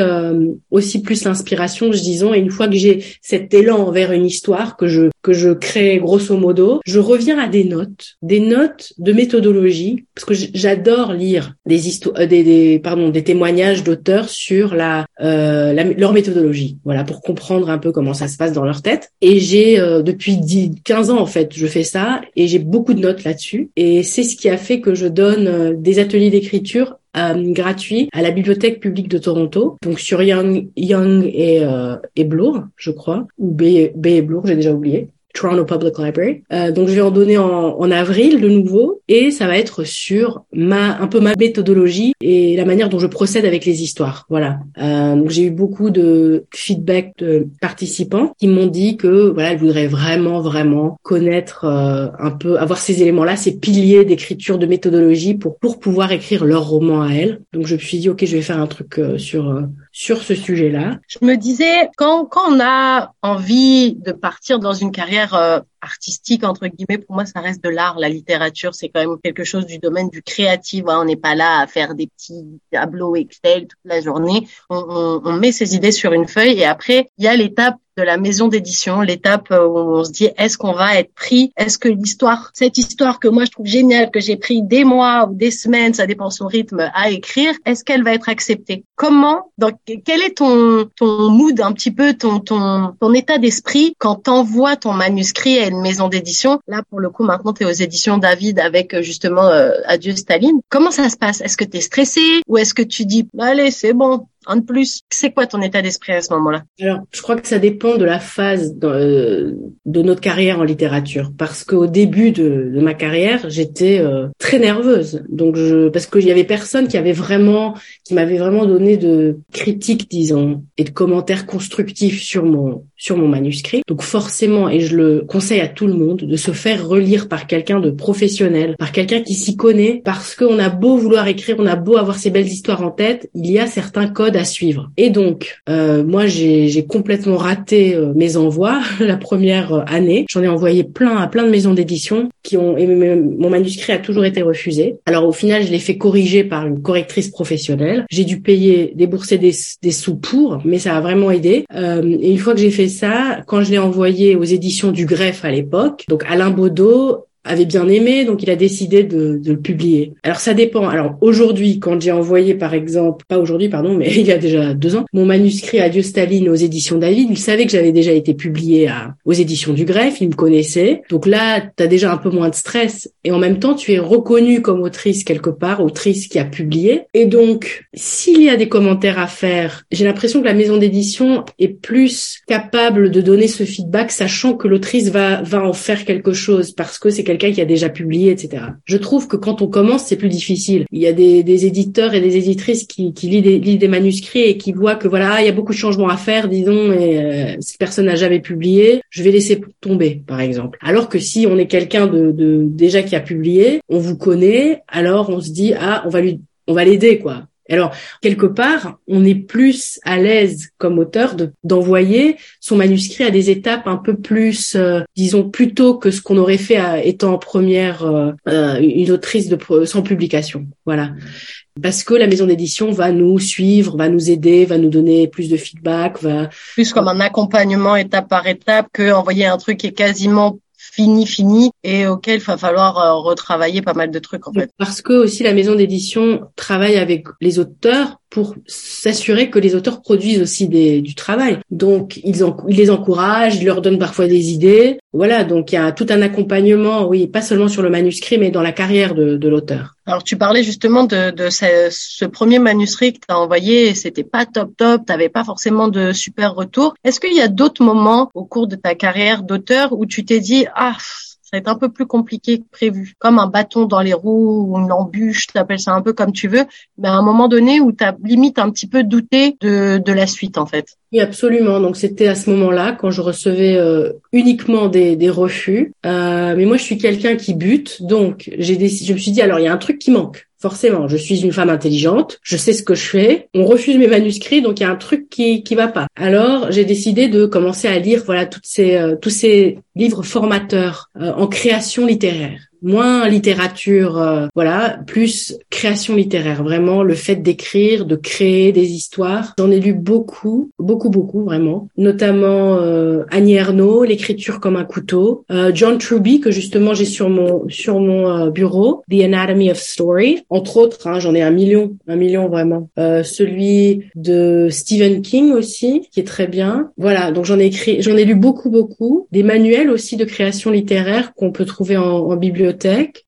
aussi plus l'inspiration, je disons. Et une fois que j'ai cet élan vers une histoire que je que je crée grosso modo, je reviens à des notes, des notes de méthodologie, parce que j'adore lire des histoires, des, des, pardon, des témoignages d'auteurs sur la, euh, leur méthodologie, voilà, pour comprendre un peu comment ça se passe dans leur tête. Et j'ai euh, depuis 10, 15 ans en fait, je fais ça et j'ai beaucoup de notes là-dessus. Et c'est ce qui a fait que je donne euh, des ateliers d'écriture euh, gratuits à la bibliothèque publique de Toronto, donc sur Young, Young et, euh, et Bloor, je crois, ou B, B et Bloor, j'ai déjà oublié. Toronto Public Library. Euh, donc je vais en donner en, en, avril de nouveau et ça va être sur ma un peu ma méthodologie et la manière dont je procède avec les histoires. Voilà. Euh, donc j'ai eu beaucoup de feedback de participants qui m'ont dit que voilà ils voudraient vraiment vraiment connaître euh, un peu avoir ces éléments là, ces piliers d'écriture de méthodologie pour pour pouvoir écrire leur roman à elles. Donc je me suis dit ok je vais faire un truc euh, sur euh, sur ce sujet-là. Je me disais quand quand on a envie de partir dans une carrière euh, artistique entre guillemets pour moi ça reste de l'art. La littérature c'est quand même quelque chose du domaine du créatif. On n'est pas là à faire des petits tableaux Excel toute la journée. On, on, on met ses idées sur une feuille et après il y a l'étape de la maison d'édition, l'étape où on se dit est-ce qu'on va être pris, est-ce que l'histoire, cette histoire que moi je trouve géniale, que j'ai pris des mois ou des semaines, ça dépend son rythme à écrire, est-ce qu'elle va être acceptée? Comment Donc quel est ton ton mood un petit peu, ton ton ton état d'esprit quand t'envoies ton manuscrit à une maison d'édition? Là pour le coup maintenant tu es aux éditions David avec euh, justement euh, Adieu Staline. Comment ça se passe? Est-ce que tu es stressé ou est-ce que tu dis allez c'est bon un de plus. C'est quoi ton état d'esprit à ce moment-là? Alors, je crois que ça dépend de la phase de, euh, de notre carrière en littérature, parce qu'au début de, de, ma carrière, j'étais euh, très nerveuse. Donc, je, parce qu'il y avait personne qui avait vraiment, qui m'avait vraiment donné de critiques, disons, et de commentaires constructifs sur mon sur mon manuscrit. Donc, forcément, et je le conseille à tout le monde, de se faire relire par quelqu'un de professionnel, par quelqu'un qui s'y connaît, parce qu'on a beau vouloir écrire, on a beau avoir ces belles histoires en tête, il y a certains codes à suivre. Et donc, euh, moi, j'ai complètement raté euh, mes envois la première euh, année. J'en ai envoyé plein à plein de maisons d'édition qui ont et mon manuscrit a toujours été refusé. Alors au final, je l'ai fait corriger par une correctrice professionnelle. J'ai dû payer, débourser des, des sous pour, mais ça a vraiment aidé. Euh, et une fois que j'ai fait ça, quand je l'ai envoyé aux éditions du Greffe à l'époque, donc Alain Baudot avait bien aimé, donc il a décidé de, le publier. Alors ça dépend. Alors aujourd'hui, quand j'ai envoyé par exemple, pas aujourd'hui pardon, mais il y a déjà deux ans, mon manuscrit Adieu Staline aux éditions David, il savait que j'avais déjà été publié à, aux éditions du Greffe, il me connaissait. Donc là, tu as déjà un peu moins de stress et en même temps, tu es reconnue comme autrice quelque part, autrice qui a publié. Et donc, s'il y a des commentaires à faire, j'ai l'impression que la maison d'édition est plus capable de donner ce feedback, sachant que l'autrice va va en faire quelque chose parce que c'est qui a déjà publié, etc. Je trouve que quand on commence, c'est plus difficile. Il y a des, des éditeurs et des éditrices qui, qui lisent, des, lisent, des, manuscrits et qui voient que voilà, il y a beaucoup de changements à faire, disons, et euh, cette personne n'a jamais publié, je vais laisser tomber, par exemple. Alors que si on est quelqu'un de, de déjà qui a publié, on vous connaît, alors on se dit ah, on va lui, on va l'aider quoi Alors, quelque part, on est plus à l'aise comme auteur de d'envoyer son manuscrit à des étapes un peu plus, euh, disons, plus tôt que ce qu'on aurait fait à, étant en première euh, euh, une autrice de sans publication. Voilà. Parce que la maison d'édition va nous suivre, va nous aider, va nous donner plus de feedback, va plus comme un accompagnement étape par étape que envoyer un truc qui est quasiment fini, fini, et auquel il va falloir euh, retravailler pas mal de trucs en fait. Parce que aussi la maison d'édition travaille avec les auteurs pour s'assurer que les auteurs produisent aussi du travail. Donc ils, les encouragent, ils leur donnent parfois des idées. Voilà, donc il y a tout un accompagnement, oui, pas seulement sur le manuscrit, mais dans la carrière de, l'auteur. Alors tu parlais justement de, ce, premier manuscrit que tu as envoyé, c'était pas top top, t'avais pas forcément de super retour. Est-ce qu'il y a d'autres moments au cours de ta carrière d'auteur où tu t'es dit ah ça va être un peu plus compliqué que prévu, comme un bâton dans les roues ou une embûche, tu appelles ça un peu comme tu veux, mais à un moment donné où tu as limite un petit peu douté de, de la suite en fait. Oui, absolument. Donc c'était à ce moment-là quand je recevais euh, uniquement des, des refus. Euh, mais moi, je suis quelqu'un qui bute, donc j'ai je me suis dit alors il y a un truc qui manque. Forcément, je suis une femme intelligente, je sais ce que je fais. On refuse mes manuscrits, donc il y a un truc qui qui va pas. Alors j'ai décidé de commencer à lire voilà toutes ces euh, tous ces livres formateurs euh, en création littéraire moins littérature, euh, voilà, plus création littéraire. Vraiment, le fait d'écrire, de créer des histoires. J'en ai lu beaucoup, beaucoup, beaucoup, vraiment. Notamment euh, Annie Ernaux, l'écriture comme un couteau. Euh, John Truby que justement j'ai sur mon sur mon euh, bureau, The Anatomy of Story. Entre autres, hein, j'en ai un million, un million vraiment. celui de Stephen King aussi, qui est très bien. Voilà, donc j'en ai écrit, j'en ai lu beaucoup, beaucoup. Des manuels aussi de création littéraire qu'on peut trouver en, en bibliothèque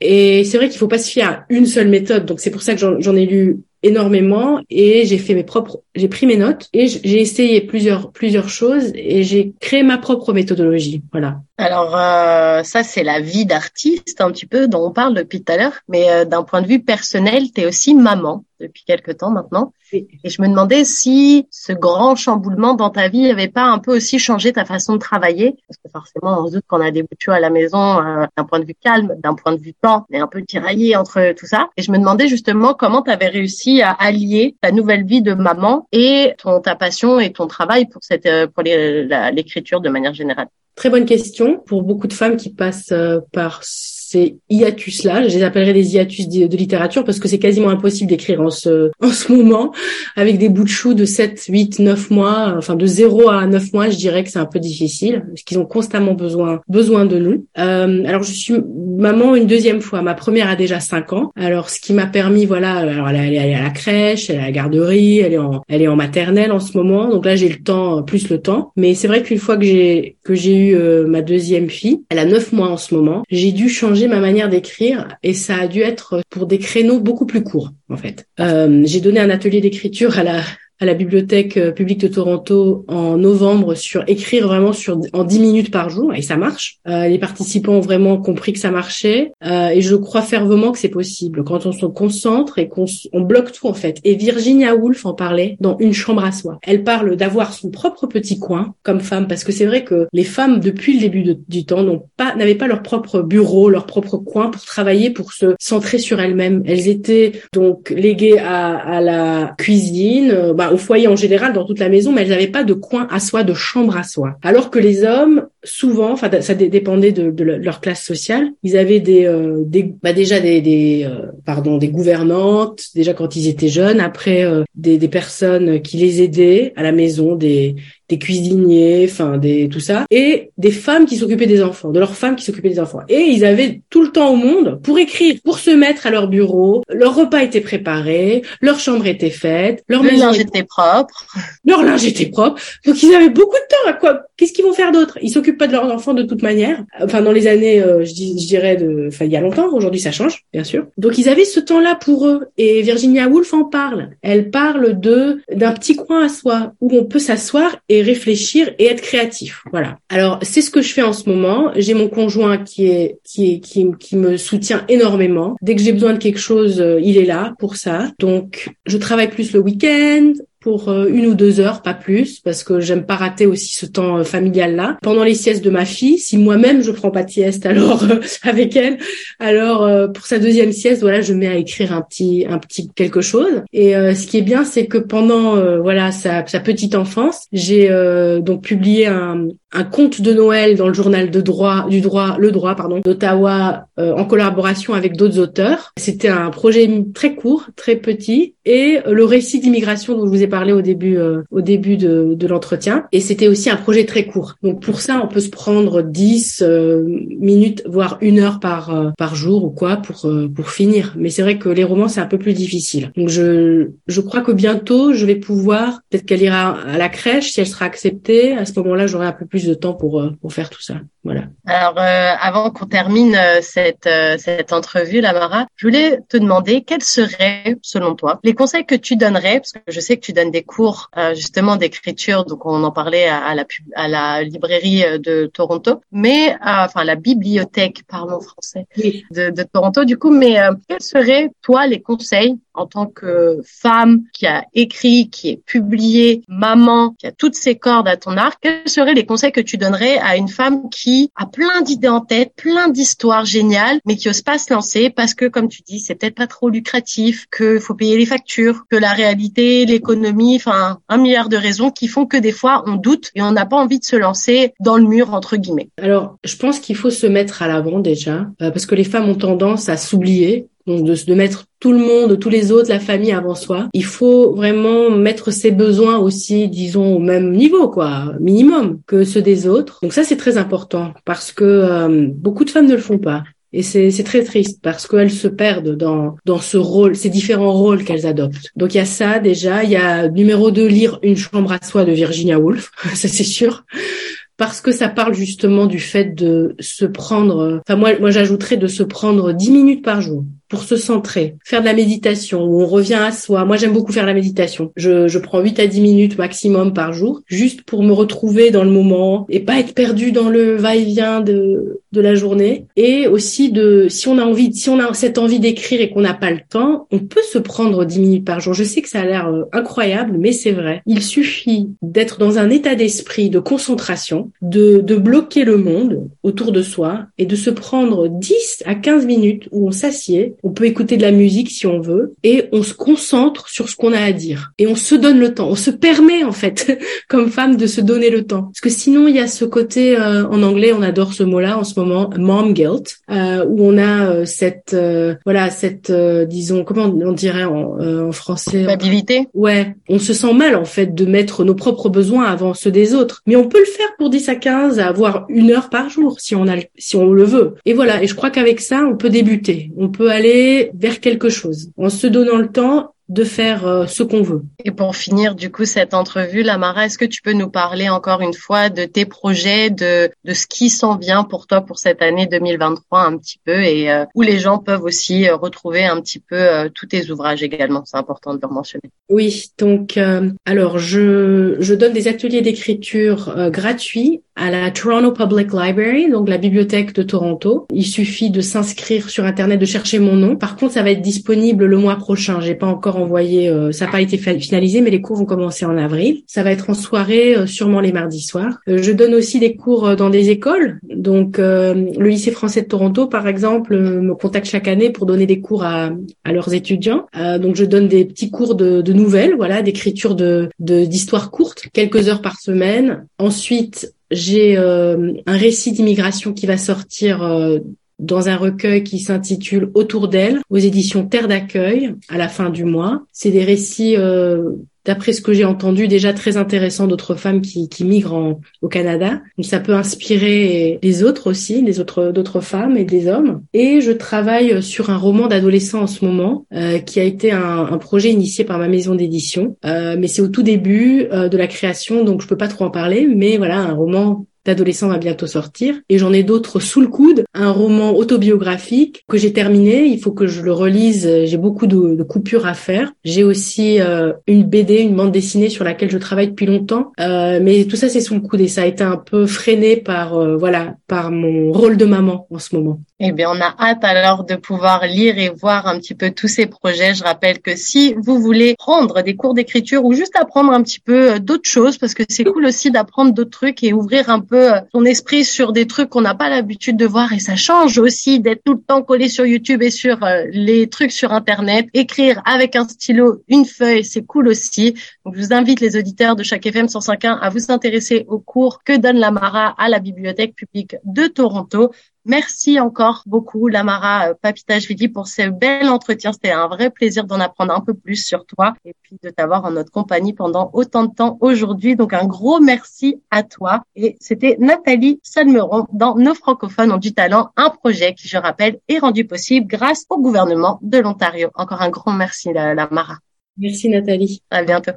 et c'est vrai qu'il faut pas se fier à une seule méthode. Donc c'est pour ça que j'en ai lu énormément et j'ai fait mes propres j'ai pris mes notes et j'ai essayé plusieurs plusieurs choses et j'ai créé ma propre méthodologie. Voilà. Alors euh, ça c'est la vie d'artiste un petit peu dont on parle depuis tout à l'heure mais euh, d'un point de vue personnel tu es aussi maman depuis quelque temps maintenant. Et je me demandais si ce grand chamboulement dans ta vie n'avait pas un peu aussi changé ta façon de travailler parce que forcément on se doute qu'on a des bouts à la maison euh, d'un point de vue calme d'un point de vue temps on est un peu tiraillé entre tout ça. Et je me demandais justement comment tu avais réussi à allier ta nouvelle vie de maman et ton ta passion et ton travail pour cette euh, pour l'écriture de manière générale. Très bonne question. Pour beaucoup de femmes qui passent euh, par ces hiatus-là. Je les appellerai des hiatus de, littérature parce que c'est quasiment impossible d'écrire en ce, en ce moment avec des bouts de chou de 7, 8, 9 mois, enfin de 0 à 9 mois, je dirais que c'est un peu difficile parce qu'ils ont constamment besoin, besoin de nous. Euh, alors je suis maman une deuxième fois. Ma première a déjà 5 ans. Alors ce qui m'a permis, voilà, alors elle est, à la crèche, elle est à la garderie, elle est en, elle est en maternelle en ce moment. Donc là j'ai le temps, plus le temps. Mais c'est vrai qu'une fois que j'ai, que j'ai eu euh, ma deuxième fille, elle a 9 mois en ce moment, j'ai dû changer ma manière d'écrire et ça a dû être pour des créneaux beaucoup plus courts en fait. Euh, j'ai donné un atelier d'écriture à la à la bibliothèque euh, publique de Toronto en novembre sur écrire vraiment sur en 10 minutes par jour et ça marche. Euh, les participants ont vraiment compris que ça marchait euh, et je crois fervement que c'est possible quand on se concentre et qu'on on bloque tout en fait. Et Virginia Woolf en parlait dans Une chambre à soi. Elle parle d'avoir son propre petit coin comme femme parce que c'est vrai que les femmes depuis le début du temps n'ont pas n'avaient pas leur propre bureau, leur propre coin pour travailler, pour se centrer sur elles-mêmes. Elles étaient donc léguées à, à la cuisine, euh, au foyer en général, dans toute la maison, mais elles n'avaient pas de coin à soi, de chambre à soi. Alors que les hommes, souvent, enfin, ça dépendait de, leur classe sociale, ils avaient des, euh, des bah déjà des, des euh, pardon, des gouvernantes, déjà quand ils étaient jeunes, après euh, des, des personnes qui les aidaient à la maison, des des cuisiniers, enfin des tout ça, et des femmes qui s'occupaient des enfants, de leurs femmes qui s'occupaient des enfants. Et ils avaient tout le temps au monde pour écrire, pour se mettre à leur bureau. Leur repas était préparé, leur chambre était faite, leur le linge était propre, leur linge était propre. Donc ils avaient beaucoup de temps. À quoi Qu'est-ce qu'ils vont faire d'autre? Ils s'occupent pas de leurs enfants de toute manière. Enfin dans les années, euh, je, dirais enfin il y a longtemps. Aujourd'hui ça change, bien sûr. Donc ils avaient ce temps-là pour eux. Et Virginia Woolf en parle. Elle parle de d'un petit coin à soi où on peut s'asseoir et réfléchir et être créatif. Voilà. Alors c'est ce que je fais en ce moment. J'ai mon conjoint qui est qui est qui, qui me soutient énormément. Dès que j'ai besoin de quelque chose, euh, il est là pour ça. Donc je travaille plus le week-end. Pour euh, une ou deux heures, pas plus, parce que j'aime pas rater aussi ce temps euh, familial là. Pendant les siestes de ma fille, si moi-même je prends pas de sieste, alors euh, avec elle, alors pour sa deuxième sieste, voilà, je mets à écrire un petit un petit quelque chose. Et ce qui est bien, c'est que pendant voilà sa, sa petite enfance, j'ai donc publié un, un conte de Noël dans le journal de droit du droit le droit pardon d'Ottawa en collaboration avec d'autres auteurs. C'était un projet très court, très petit et le récit d'immigration dont je vous ai parlé au début euh, au début de, de l'entretien. Et c'était aussi un projet très court. Donc pour ça, on peut se prendre 10 euh, minutes, voire une heure par euh, par jour ou quoi pour pour finir. Mais c'est vrai que les romans c'est un peu plus difficile. Donc je je crois que bientôt je vais pouvoir peut-être qu'elle ira à la crèche si elle sera acceptée. À ce moment-là, j'aurai un peu plus de temps pour pour faire tout ça. Voilà. Alors avant qu'on termine cette cette entrevue, Lamara, je voulais te demander quels seraient selon toi les conseils que tu donnerais parce que je sais que tu donnes des cours euh, justement d'écriture, donc on en parlait à, la à la librairie euh, de Toronto, mais euh, enfin la bibliothèque, parlons français, de, de, Toronto du coup. Mais quels seraient toi les conseils en tant que femme qui a écrit, qui est publié, maman, qui a toutes ses cordes à ton arc, quels seraient les conseils que tu donnerais à une femme qui a plein d'idées en tête, plein d'histoires géniales, mais qui ose pas se lancer parce que, comme tu dis, c'est peut-être pas trop lucratif, qu'il faut payer les factures, que la réalité, l'économie, enfin, un milliard de raisons qui font que des fois on doute et on n'a pas envie de se lancer dans le mur entre guillemets. Alors, je pense qu'il faut se mettre à l'avant déjà, euh, parce que les femmes ont tendance à s'oublier donc de, de, mettre tout le monde, tous les autres, la famille avant soi. Il faut vraiment mettre ses besoins aussi, disons, au même niveau, quoi, minimum que ceux des autres. Donc ça, c'est très important parce que euh, beaucoup de femmes ne le font pas. Et c'est très triste parce qu'elles se perdent dans, dans ce rôle, ces différents rôles qu'elles adoptent. Donc il y a ça déjà. Il y a numéro 2, lire Une chambre à soi de Virginia Woolf, ça c'est sûr parce que ça parle justement du fait de se prendre, enfin moi, moi j'ajouterais de se prendre dix minutes par jour pour se centrer, faire de la méditation où on revient à soi. Moi, j'aime beaucoup faire la méditation. Je, je prends 8 à 10 minutes maximum par jour, juste pour me retrouver dans le moment et pas être perdu dans le va-et-vient de, de la journée. Et aussi de, si on a envie, si on a cette envie d'écrire et qu'on n'a pas le temps, on peut se prendre 10 minutes par jour. Je sais que ça a l'air euh, incroyable, mais c'est vrai. Il suffit d'être dans un état d'esprit de concentration, de, de bloquer le monde autour de soi et de se prendre 10 à 15 minutes où on s'assied on peut écouter de la musique si on veut, et on se concentre sur ce qu'on a à dire. Et on se donne le temps. On se permet, en fait, comme femme, de se donner le temps. Parce que sinon, il y a ce côté, euh, en anglais, on adore ce mot-là en ce moment, mom guilt, euh, où on a euh, cette, voilà, cette, disons, comment on dirait en, en français Culpabilité Ouais, on se sent mal, en fait, de mettre nos propres besoins avant ceux des autres. Mais on peut le faire pour 10 à 15, à avoir une heure par jour, si on a, si on le veut. Et voilà, et je crois qu'avec ça, on peut débuter. On peut aller vers quelque chose en se donnant le temps de faire euh, ce qu'on veut. Et pour finir, du coup, cette entrevue, Lamara, est-ce que tu peux nous parler encore une fois de tes projets, de, de ce qui s'en vient pour toi pour cette année 2023 un petit peu et euh, où les gens peuvent aussi euh, retrouver un petit peu tous tes ouvrages également? C'est important de le mentionner. Oui, donc alors je, je donne des ateliers d'écriture gratuits à la Toronto Public Library, donc la bibliothèque de Toronto. Il suffit de s'inscrire sur internet, de chercher mon nom. Par contre, ça va être disponible le mois prochain. J'ai pas encore envoyé, euh, ça n'a pas été finalisé, mais les cours vont commencer en avril. Ça va être en soirée, euh, sûrement les mardis soirs. Euh, je donne aussi des cours dans des écoles. Donc, le lycée français de Toronto, par exemple, me contacte chaque année pour donner des cours à, à leurs étudiants. donc, je donne des petits cours de, de nouvelles, voilà, d'écriture de d'histoires courtes, quelques heures par semaine. Ensuite, j'ai un récit d'immigration qui va sortir dans un recueil qui s'intitule Autour d'elle aux éditions Terre d'accueil à la fin du mois. C'est des récits euh, d'après ce que j'ai entendu, déjà très intéressants d'autres femmes qui, qui migrent au Canada. Donc ça peut inspirer les autres aussi, les autres d'autres femmes et des hommes. Et je travaille sur un roman d'adolescent en ce moment, euh, qui a été un, un, projet initié par ma maison d'édition. Euh, mais c'est au tout début euh, de la création, donc je peux pas trop en parler. Mais voilà, un roman d'adolescent va bientôt sortir et j'en ai d'autres sous le coude. Un roman autobiographique que j'ai terminé, il faut que je le relise, j'ai beaucoup de, coupures à faire. J'ai aussi euh, une BD, une bande dessinée sur laquelle je travaille depuis longtemps, euh, mais tout ça c'est sous le coude et ça a été un peu freiné par euh, voilà par mon rôle de maman en ce moment. Eh bien, on a hâte alors de pouvoir lire et voir un petit peu tous ces projets. Je rappelle que si vous voulez prendre des cours d'écriture ou juste apprendre un petit peu euh, d'autres choses, parce que c'est cool aussi d'apprendre d'autres trucs et ouvrir un peu euh, son esprit sur des trucs qu'on n'a pas l'habitude de voir et ça change aussi d'être tout le temps collé sur YouTube et sur euh, les trucs sur Internet. Écrire avec un stylo, une feuille, c'est cool aussi. Donc, je vous invite les auditeurs de chaque FM 105.1 à vous intéresser aux cours que donne l'Amara à la Bibliothèque publique de Toronto. Merci encore beaucoup, Lamara euh, Papitashvili, pour ce bel entretien. C'était un vrai plaisir d'en apprendre un peu plus sur toi et puis de t'avoir en notre compagnie pendant autant de temps aujourd'hui. Donc, un gros merci à toi. Et c'était Nathalie Salmeron dans Nos francophones ont du talent, un projet qui, je rappelle, est rendu possible grâce au gouvernement de l'Ontario. Encore un grand merci, Lamara. Merci, Nathalie. À bientôt.